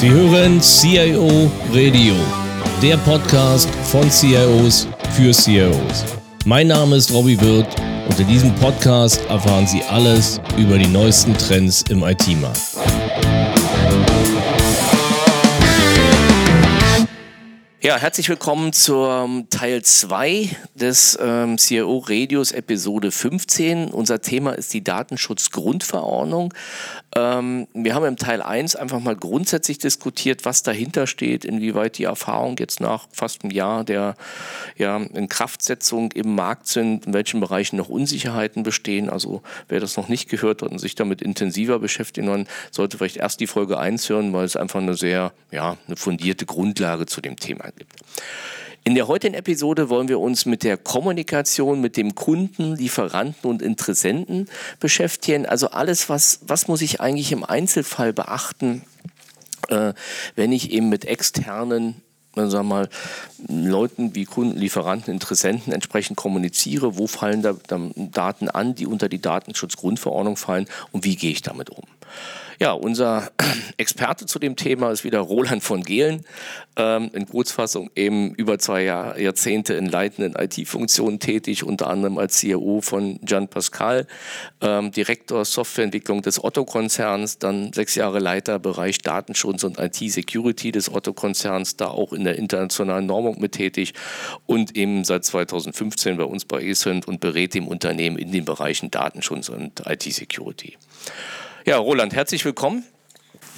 Sie hören CIO Radio, der Podcast von CIOs für CIOs. Mein Name ist Robbie Wirth und in diesem Podcast erfahren Sie alles über die neuesten Trends im IT-Markt. Ja, herzlich willkommen zum Teil 2 des ähm, CIO Radios Episode 15. Unser Thema ist die Datenschutzgrundverordnung. Ähm, wir haben im Teil 1 einfach mal grundsätzlich diskutiert, was dahinter steht, inwieweit die Erfahrungen jetzt nach fast einem Jahr der ja, Inkraftsetzung im Markt sind, in welchen Bereichen noch Unsicherheiten bestehen. Also wer das noch nicht gehört hat und sich damit intensiver beschäftigen kann, sollte vielleicht erst die Folge 1 hören, weil es einfach eine sehr ja, eine fundierte Grundlage zu dem Thema gibt. In der heutigen Episode wollen wir uns mit der Kommunikation mit dem Kunden, Lieferanten und Interessenten beschäftigen. Also alles, was, was muss ich eigentlich im Einzelfall beachten, äh, wenn ich eben mit externen sagen wir mal, Leuten wie Kunden, Lieferanten, Interessenten entsprechend kommuniziere, wo fallen da, da Daten an, die unter die Datenschutzgrundverordnung fallen und wie gehe ich damit um. Ja, unser Experte zu dem Thema ist wieder Roland von Gehlen. Ähm, in Kurzfassung eben über zwei Jahr, Jahrzehnte in leitenden IT-Funktionen tätig, unter anderem als CEO von Gian Pascal, ähm, Direktor Softwareentwicklung des Otto-Konzerns, dann sechs Jahre Leiter Bereich Datenschutz und IT-Security des Otto-Konzerns, da auch in der internationalen Normung mit tätig und eben seit 2015 bei uns bei ESINT und berät dem Unternehmen in den Bereichen Datenschutz und IT-Security. Ja, Roland, herzlich willkommen.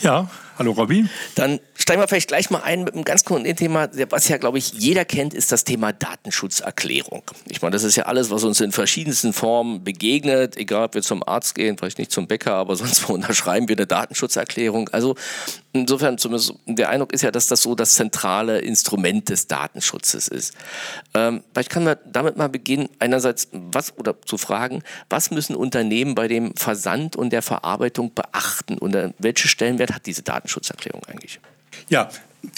Ja, hallo Robby. Dann steigen wir vielleicht gleich mal ein mit einem ganz konkreten Thema, was ja, glaube ich, jeder kennt, ist das Thema Datenschutzerklärung. Ich meine, das ist ja alles, was uns in verschiedensten Formen begegnet, egal ob wir zum Arzt gehen, vielleicht nicht zum Bäcker, aber sonst wo unterschreiben wir eine Datenschutzerklärung. Also insofern zumindest der Eindruck ist ja, dass das so das zentrale Instrument des Datenschutzes ist. Ähm, vielleicht kann man damit mal beginnen, einerseits was oder zu fragen, was müssen Unternehmen bei dem Versand und der Verarbeitung beachten und welche Stellenwert hat diese Datenschutzerklärung eigentlich? Ja,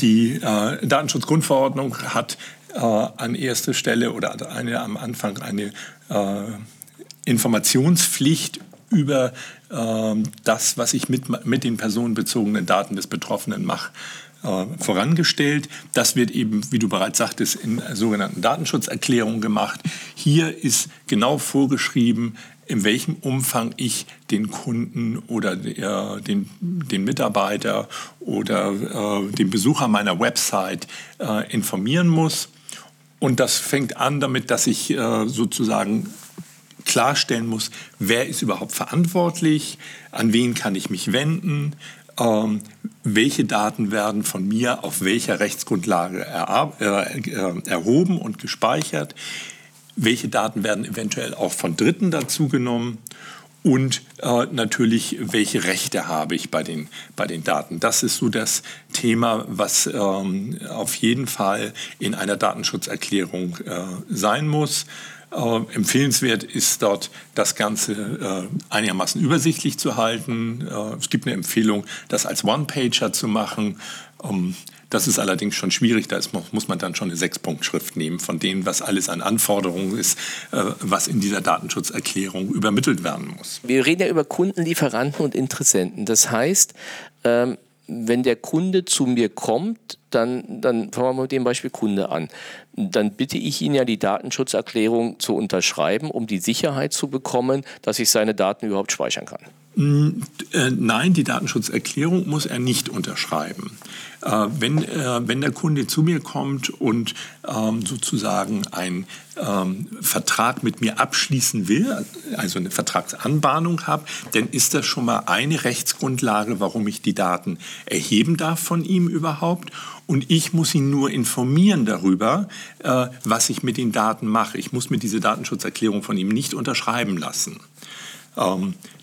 die äh, Datenschutzgrundverordnung hat äh, an erster Stelle oder eine, am Anfang eine äh, Informationspflicht über ähm, das, was ich mit, mit den personenbezogenen Daten des Betroffenen mache äh, vorangestellt. Das wird eben, wie du bereits sagtest, in sogenannten Datenschutzerklärungen gemacht. Hier ist genau vorgeschrieben, in welchem Umfang ich den Kunden oder äh, den, den Mitarbeiter oder äh, den Besucher meiner Website äh, informieren muss. Und das fängt an damit, dass ich äh, sozusagen klarstellen muss, wer ist überhaupt verantwortlich, an wen kann ich mich wenden, ähm, welche Daten werden von mir auf welcher Rechtsgrundlage äh, äh, erhoben und gespeichert, welche Daten werden eventuell auch von Dritten dazugenommen und äh, natürlich, welche Rechte habe ich bei den, bei den Daten. Das ist so das Thema, was ähm, auf jeden Fall in einer Datenschutzerklärung äh, sein muss. Äh, empfehlenswert ist dort, das Ganze äh, einigermaßen übersichtlich zu halten. Äh, es gibt eine Empfehlung, das als One-Pager zu machen. Ähm, das ist allerdings schon schwierig, da ist, muss man dann schon eine Sechs-Punkt-Schrift nehmen von dem, was alles an Anforderungen ist, äh, was in dieser Datenschutzerklärung übermittelt werden muss. Wir reden ja über Kunden, Lieferanten und Interessenten. Das heißt, ähm, wenn der Kunde zu mir kommt, dann, dann fangen wir mit dem Beispiel Kunde an. Dann bitte ich ihn ja, die Datenschutzerklärung zu unterschreiben, um die Sicherheit zu bekommen, dass ich seine Daten überhaupt speichern kann. Mm, äh, nein, die Datenschutzerklärung muss er nicht unterschreiben. Äh, wenn, äh, wenn der Kunde zu mir kommt und ähm, sozusagen einen ähm, Vertrag mit mir abschließen will, also eine Vertragsanbahnung habe, dann ist das schon mal eine Rechtsgrundlage, warum ich die Daten erheben darf von ihm überhaupt. Und ich muss ihn nur informieren darüber, was ich mit den Daten mache. Ich muss mir diese Datenschutzerklärung von ihm nicht unterschreiben lassen.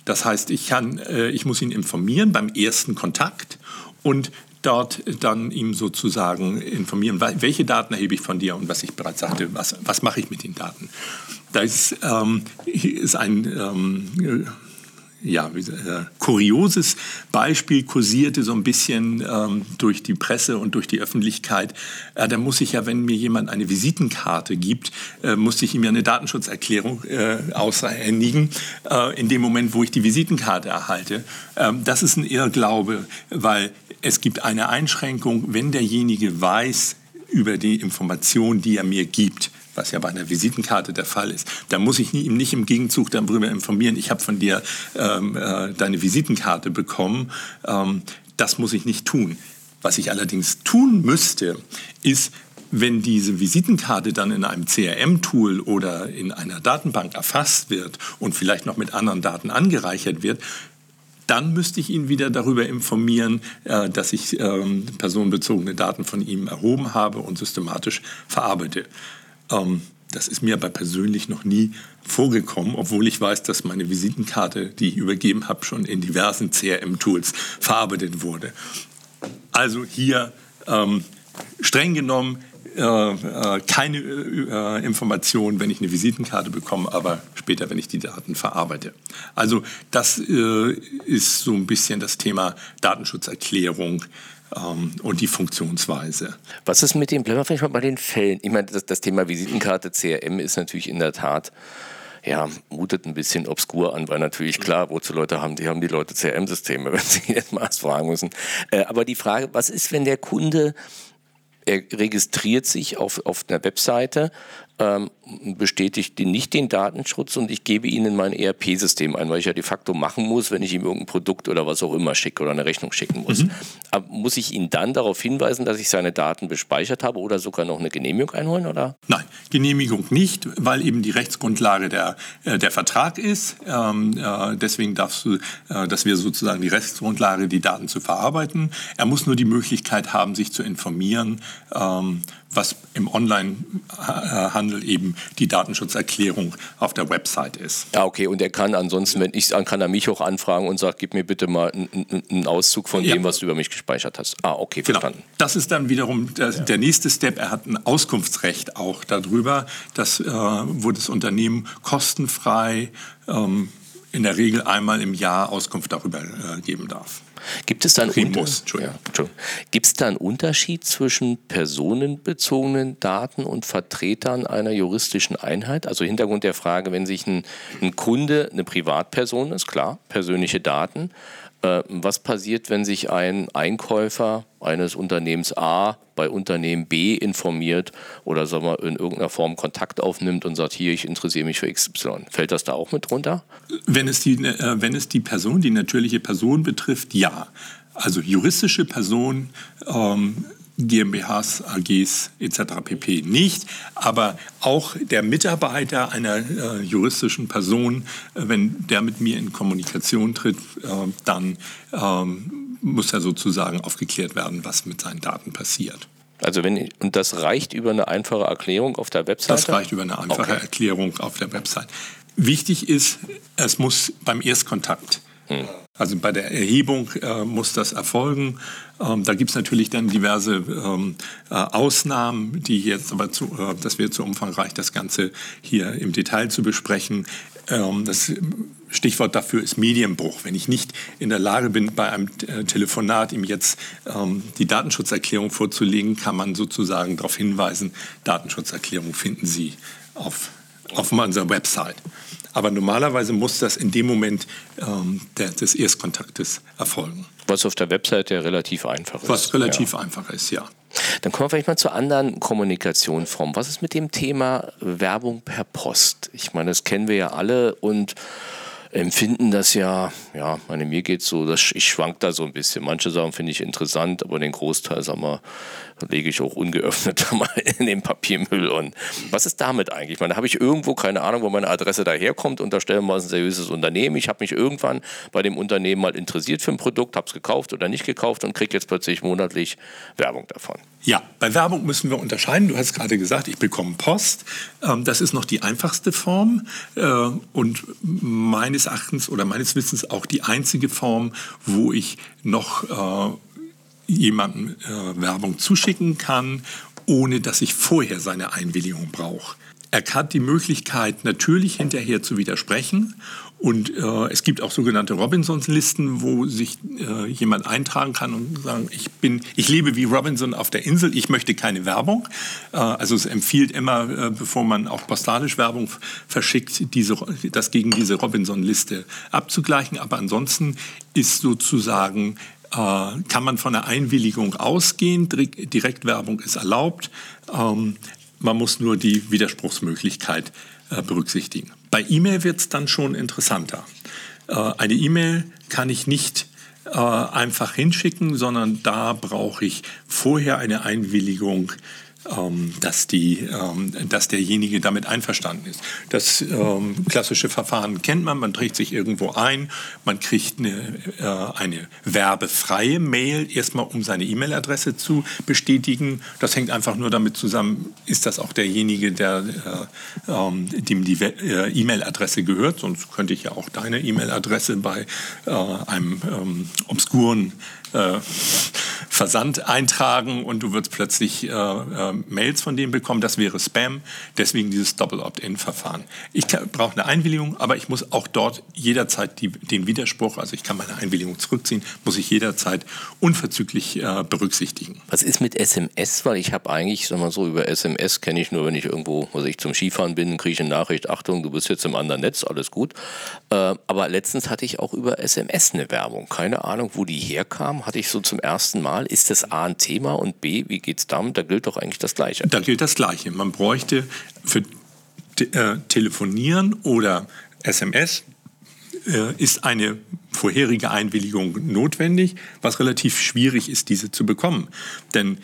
Das heißt, ich, kann, äh, ich muss ihn informieren beim ersten Kontakt und dort dann ihm sozusagen informieren, welche Daten erhebe ich von dir und was ich bereits sagte, was, was mache ich mit den Daten. Da ist, ähm, ist ein ähm, ja, äh, kurioses Beispiel kursierte so ein bisschen ähm, durch die Presse und durch die Öffentlichkeit. Äh, da muss ich ja, wenn mir jemand eine Visitenkarte gibt, äh, muss ich ihm ja eine Datenschutzerklärung äh, aushändigen, äh, in dem Moment, wo ich die Visitenkarte erhalte. Ähm, das ist ein Irrglaube, weil es gibt eine Einschränkung, wenn derjenige weiß über die Information, die er mir gibt was ja bei einer Visitenkarte der Fall ist, da muss ich ihm nicht im Gegenzug darüber informieren, ich habe von dir ähm, äh, deine Visitenkarte bekommen. Ähm, das muss ich nicht tun. Was ich allerdings tun müsste, ist, wenn diese Visitenkarte dann in einem CRM-Tool oder in einer Datenbank erfasst wird und vielleicht noch mit anderen Daten angereichert wird, dann müsste ich ihn wieder darüber informieren, äh, dass ich ähm, personenbezogene Daten von ihm erhoben habe und systematisch verarbeite. Ähm, das ist mir aber persönlich noch nie vorgekommen, obwohl ich weiß, dass meine Visitenkarte, die ich übergeben habe, schon in diversen CRM-Tools verarbeitet wurde. Also hier ähm, streng genommen äh, äh, keine äh, Informationen, wenn ich eine Visitenkarte bekomme, aber später, wenn ich die Daten verarbeite. Also das äh, ist so ein bisschen das Thema Datenschutzerklärung ähm, und die Funktionsweise. Was ist mit dem, bleiben wir vielleicht mal bei den Fällen. Ich meine, das, das Thema Visitenkarte CRM ist natürlich in der Tat ja, mutet ein bisschen obskur an, weil natürlich klar, wozu Leute haben, die haben die Leute CRM-Systeme, wenn sie jetzt mal fragen müssen. Äh, aber die Frage, was ist, wenn der Kunde er registriert sich auf, auf einer Webseite, ähm, bestätigt nicht den Datenschutz und ich gebe Ihnen mein ERP-System ein, weil ich ja de facto machen muss, wenn ich ihm irgendein Produkt oder was auch immer schicke oder eine Rechnung schicken muss. Mhm. Aber muss ich ihn dann darauf hinweisen, dass ich seine Daten bespeichert habe oder sogar noch eine Genehmigung einholen? Oder? Nein, Genehmigung nicht, weil eben die Rechtsgrundlage der, äh, der Vertrag ist. Ähm, äh, deswegen darfst du, äh, dass wir sozusagen die Rechtsgrundlage, die Daten zu verarbeiten. Er muss nur die Möglichkeit haben, sich zu informieren. Ähm, was im Online-Handel eben die Datenschutzerklärung auf der Website ist. Ja, okay. Und er kann ansonsten, wenn ich es kann er mich auch anfragen und sagt, gib mir bitte mal einen Auszug von ja. dem, was du über mich gespeichert hast. Ah, okay, genau. verstanden. Genau. Das ist dann wiederum der, der, nächste Step. Er hat ein Auskunftsrecht auch darüber, dass, äh, wo das Unternehmen kostenfrei ähm, in der Regel einmal im Jahr Auskunft darüber äh, geben darf. Gibt es da einen, Unter ja, Gibt es da einen Unterschied zwischen personenbezogenen Daten und Vertretern einer juristischen Einheit? Also Hintergrund der Frage, wenn sich ein, ein Kunde, eine Privatperson ist, klar, persönliche Daten, was passiert, wenn sich ein Einkäufer eines Unternehmens A bei Unternehmen B informiert oder sagen wir, in irgendeiner Form Kontakt aufnimmt und sagt, hier, ich interessiere mich für XY. Fällt das da auch mit drunter? Wenn es die, äh, wenn es die Person, die natürliche Person betrifft, ja. Also juristische Person ähm, GmbHs, AGs etc. pp. nicht, aber auch der Mitarbeiter einer äh, juristischen Person, äh, wenn der mit mir in Kommunikation tritt, äh, dann ähm, muss er sozusagen aufgeklärt werden, was mit seinen Daten passiert. Also wenn und das reicht über eine einfache Erklärung auf der Website? Das reicht über eine einfache okay. Erklärung auf der Website. Wichtig ist, es muss beim Erstkontakt hm. Also bei der Erhebung äh, muss das erfolgen. Ähm, da gibt es natürlich dann diverse ähm, äh, Ausnahmen, die jetzt aber zu, äh, das wäre zu umfangreich, das Ganze hier im Detail zu besprechen. Ähm, das Stichwort dafür ist Medienbruch. Wenn ich nicht in der Lage bin, bei einem äh, Telefonat ihm jetzt ähm, die Datenschutzerklärung vorzulegen, kann man sozusagen darauf hinweisen, Datenschutzerklärung finden Sie auf, auf unserer Website. Aber normalerweise muss das in dem Moment ähm, der, des Erstkontaktes erfolgen. Was auf der Webseite ja relativ einfach ist. Was relativ ja. einfach ist, ja. Dann kommen wir vielleicht mal zu anderen Kommunikationsformen. Was ist mit dem Thema Werbung per Post? Ich meine, das kennen wir ja alle und empfinden das ja, ja, meine, mir geht es so, dass ich schwank da so ein bisschen. Manche Sachen finde ich interessant, aber den Großteil, sag mal, lege ich auch ungeöffnet mal in den Papiermüll. Und was ist damit eigentlich? Ich meine, da habe ich irgendwo keine Ahnung, wo meine Adresse daherkommt. Unterstellen wir ein seriöses Unternehmen. Ich habe mich irgendwann bei dem Unternehmen mal interessiert für ein Produkt, habe es gekauft oder nicht gekauft und kriege jetzt plötzlich monatlich Werbung davon. Ja, bei Werbung müssen wir unterscheiden. Du hast gerade gesagt, ich bekomme Post. Ähm, das ist noch die einfachste Form äh, und meines Erachtens oder meines Wissens auch die einzige Form, wo ich noch äh, jemandem äh, Werbung zuschicken kann, ohne dass ich vorher seine Einwilligung brauche. er hat die Möglichkeit, natürlich hinterher zu widersprechen. Und äh, es gibt auch sogenannte Robinsons-Listen, wo sich äh, jemand eintragen kann und sagen, ich bin, ich lebe wie Robinson auf der Insel, ich möchte keine Werbung. Äh, also es empfiehlt immer, äh, bevor man auch postalisch Werbung verschickt, diese, das gegen diese Robinson-Liste abzugleichen. Aber ansonsten ist sozusagen kann man von einer Einwilligung ausgehen. Direktwerbung ist erlaubt. Ähm, man muss nur die Widerspruchsmöglichkeit äh, berücksichtigen. Bei E-Mail wird es dann schon interessanter. Äh, eine E-Mail kann ich nicht äh, einfach hinschicken, sondern da brauche ich vorher eine Einwilligung dass, die, ähm, dass derjenige damit einverstanden ist. Das ähm, klassische Verfahren kennt man, man trägt sich irgendwo ein, man kriegt eine, äh, eine werbefreie Mail, erstmal um seine E-Mail-Adresse zu bestätigen. Das hängt einfach nur damit zusammen, ist das auch derjenige, der, äh, ähm, dem die äh, E-Mail-Adresse gehört, sonst könnte ich ja auch deine E-Mail-Adresse bei einem ähm, obskuren äh, Versand eintragen und du würdest plötzlich äh, äh, Mails von dem bekommen. Das wäre Spam. Deswegen dieses Doppel-Opt-in-Verfahren. Ich brauche eine Einwilligung, aber ich muss auch dort jederzeit die, den Widerspruch, also ich kann meine Einwilligung zurückziehen, muss ich jederzeit unverzüglich äh, berücksichtigen. Was ist mit SMS? Weil ich habe eigentlich, sag mal so, über SMS kenne ich nur, wenn ich irgendwo, was ich zum Skifahren bin, kriege ich eine Nachricht, Achtung, du bist jetzt im anderen Netz, alles gut. Äh, aber letztens hatte ich auch über SMS eine Werbung. Keine Ahnung, wo die herkam, hatte ich so zum ersten Mal. Ist das A ein Thema und B, wie geht es damit? Da gilt doch eigentlich das Gleiche. Da gilt das Gleiche. Man bräuchte für äh, Telefonieren oder SMS äh, ist eine vorherige Einwilligung notwendig, was relativ schwierig ist, diese zu bekommen. Denn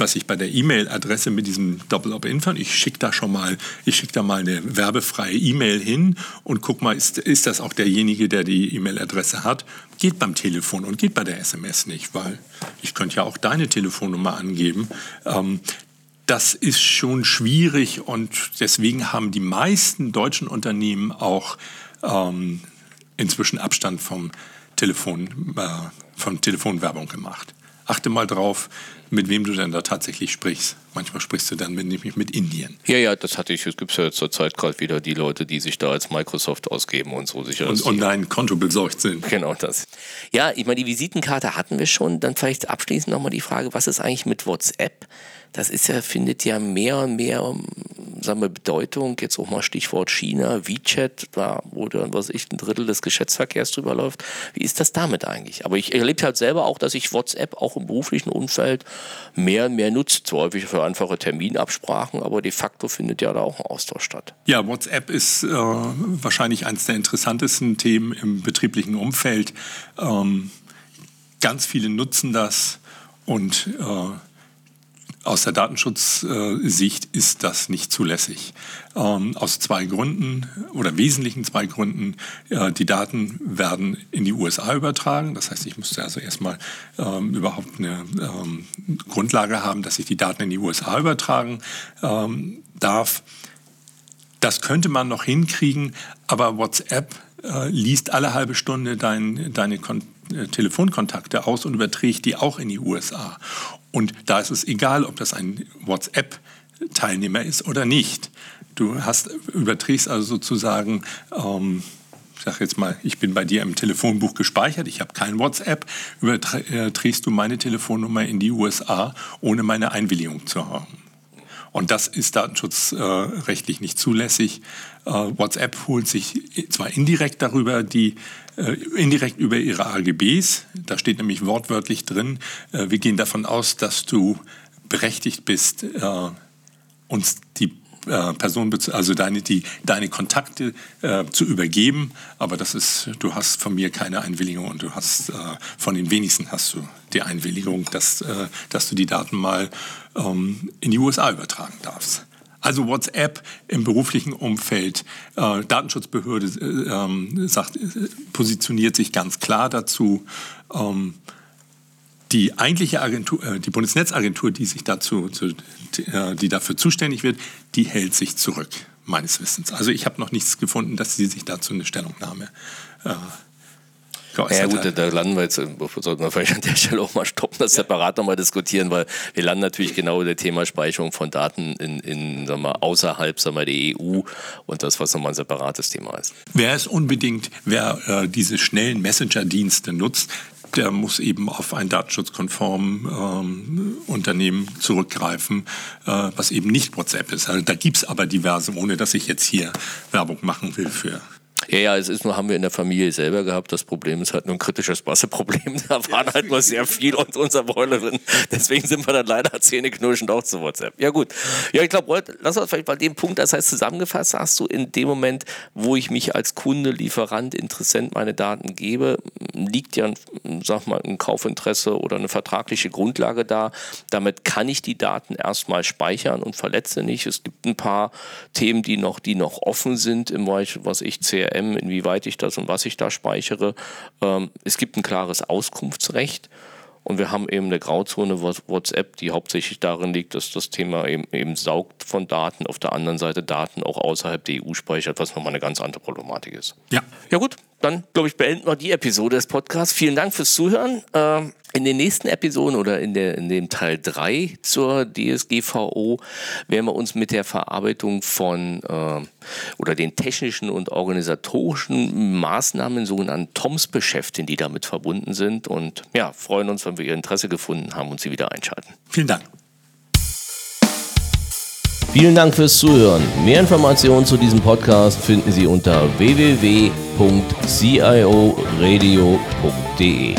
was ich bei der E-Mail-Adresse mit diesem Doppel-Opt-In fand. Ich schicke da schon mal, ich schicke da mal eine werbefreie E-Mail hin und guck mal, ist, ist das auch derjenige, der die E-Mail-Adresse hat? Geht beim Telefon und geht bei der SMS nicht, weil ich könnte ja auch deine Telefonnummer angeben. Ähm, das ist schon schwierig und deswegen haben die meisten deutschen Unternehmen auch ähm, inzwischen Abstand vom Telefon, äh, von Telefonwerbung gemacht. Achte mal drauf, mit wem du denn da tatsächlich sprichst. Manchmal sprichst du dann mit, nämlich mit Indien. Ja, ja, das hatte ich. Es gibt ja zur Zeit gerade wieder die Leute, die sich da als Microsoft ausgeben und so sicher. Und, dein Konto besorgt sind. Genau das. Ja, ich meine, die Visitenkarte hatten wir schon. Dann vielleicht abschließend nochmal die Frage, was ist eigentlich mit WhatsApp? Das ist ja, findet ja mehr und mehr sagen wir, Bedeutung, jetzt auch mal Stichwort China, WeChat, da wo dann, was ich, ein Drittel des Geschäftsverkehrs drüber läuft. Wie ist das damit eigentlich? Aber ich erlebe halt selber auch, dass ich WhatsApp auch im beruflichen Umfeld mehr und mehr nutze. Zwar häufig für einfache Terminabsprachen, aber de facto findet ja da auch ein Austausch statt. Ja, WhatsApp ist äh, wahrscheinlich eines der interessantesten Themen im betrieblichen Umfeld. Ähm, ganz viele nutzen das und äh, aus der Datenschutzsicht ist das nicht zulässig. Ähm, aus zwei Gründen oder wesentlichen zwei Gründen. die Daten werden in die USA übertragen. Das heißt, ich müsste also erstmal ähm, überhaupt eine ähm, Grundlage haben, dass ich die Daten in die USA übertragen darf. Das könnte man noch hinkriegen, aber WhatsApp äh, liest alle halbe Stunde dein, deine Kon äh, Telefonkontakte aus und überträgt die auch in die USA. Und da ist es egal, ob das ein WhatsApp-Teilnehmer ist oder nicht. Du hast, überträgst also sozusagen, ähm, ich sage jetzt mal, ich bin bei dir im Telefonbuch gespeichert, ich habe kein WhatsApp, überträgst du meine Telefonnummer in die USA, ohne meine Einwilligung zu haben. Und das ist datenschutzrechtlich nicht zulässig. Äh, WhatsApp holt sich zwar indirekt darüber die äh, indirekt über ihre AGBs. Da steht nämlich wortwörtlich drin, äh, wir gehen davon aus, dass du berechtigt bist, uns die Person, also deine, die, deine Kontakte äh, zu übergeben, aber das ist, du hast von mir keine Einwilligung und du hast äh, von den wenigsten hast du die Einwilligung, dass, äh, dass du die Daten mal ähm, in die USA übertragen darfst. Also WhatsApp im beruflichen Umfeld, äh, Datenschutzbehörde äh, ähm, sagt, äh, positioniert sich ganz klar dazu. Ähm, die eigentliche Agentur, äh, die Bundesnetzagentur, die sich dazu, zu, äh, die dafür zuständig wird, die hält sich zurück, meines Wissens. Also ich habe noch nichts gefunden, dass sie sich dazu eine Stellungnahme äh. Ja gut, da landen wir jetzt, sollten wir vielleicht an der Stelle auch mal stoppen, das ja. separat nochmal diskutieren, weil wir landen natürlich genau der Thema Speicherung von Daten in, in sagen wir, außerhalb sagen wir, der EU und das, was nochmal ein separates Thema ist. Wer es unbedingt, wer äh, diese schnellen Messenger-Dienste nutzt, der muss eben auf ein datenschutzkonform ähm, Unternehmen zurückgreifen, äh, was eben nicht WhatsApp ist. Also da gibt es aber diverse, ohne dass ich jetzt hier Werbung machen will für. Ja, ja, es ist nur, haben wir in der Familie selber gehabt. Das Problem ist halt nur ein kritisches Wasserproblem. Da waren halt nur sehr viel und unser Boilerin. Deswegen sind wir dann leider zähneknirschend auch zu WhatsApp. Ja, gut. Ja, ich glaube, lass uns vielleicht bei dem Punkt, das heißt zusammengefasst, hast du in dem Moment, wo ich mich als Kunde, Lieferant, Interessent meine Daten gebe, liegt ja, sag mal, ein Kaufinteresse oder eine vertragliche Grundlage da. Damit kann ich die Daten erstmal speichern und verletze nicht. Es gibt ein paar Themen, die noch, die noch offen sind im Bereich, was ich CRM CRM, inwieweit ich das und was ich da speichere. Ähm, es gibt ein klares Auskunftsrecht. Und wir haben eben eine Grauzone WhatsApp, die hauptsächlich darin liegt, dass das Thema eben, eben saugt von Daten, auf der anderen Seite Daten auch außerhalb der EU speichert, was nochmal eine ganz andere Problematik ist. Ja. Ja gut, dann glaube ich, beenden wir die Episode des Podcasts. Vielen Dank fürs Zuhören. Ähm, in den nächsten Episoden oder in, der, in dem Teil 3 zur DSGVO werden wir uns mit der Verarbeitung von äh, oder den technischen und organisatorischen Maßnahmen, sogenannten TOMS, beschäftigen, die damit verbunden sind. Und ja, freuen uns, wenn wir Ihr Interesse gefunden haben und Sie wieder einschalten. Vielen Dank. Vielen Dank fürs Zuhören. Mehr Informationen zu diesem Podcast finden Sie unter www.cioradio.de.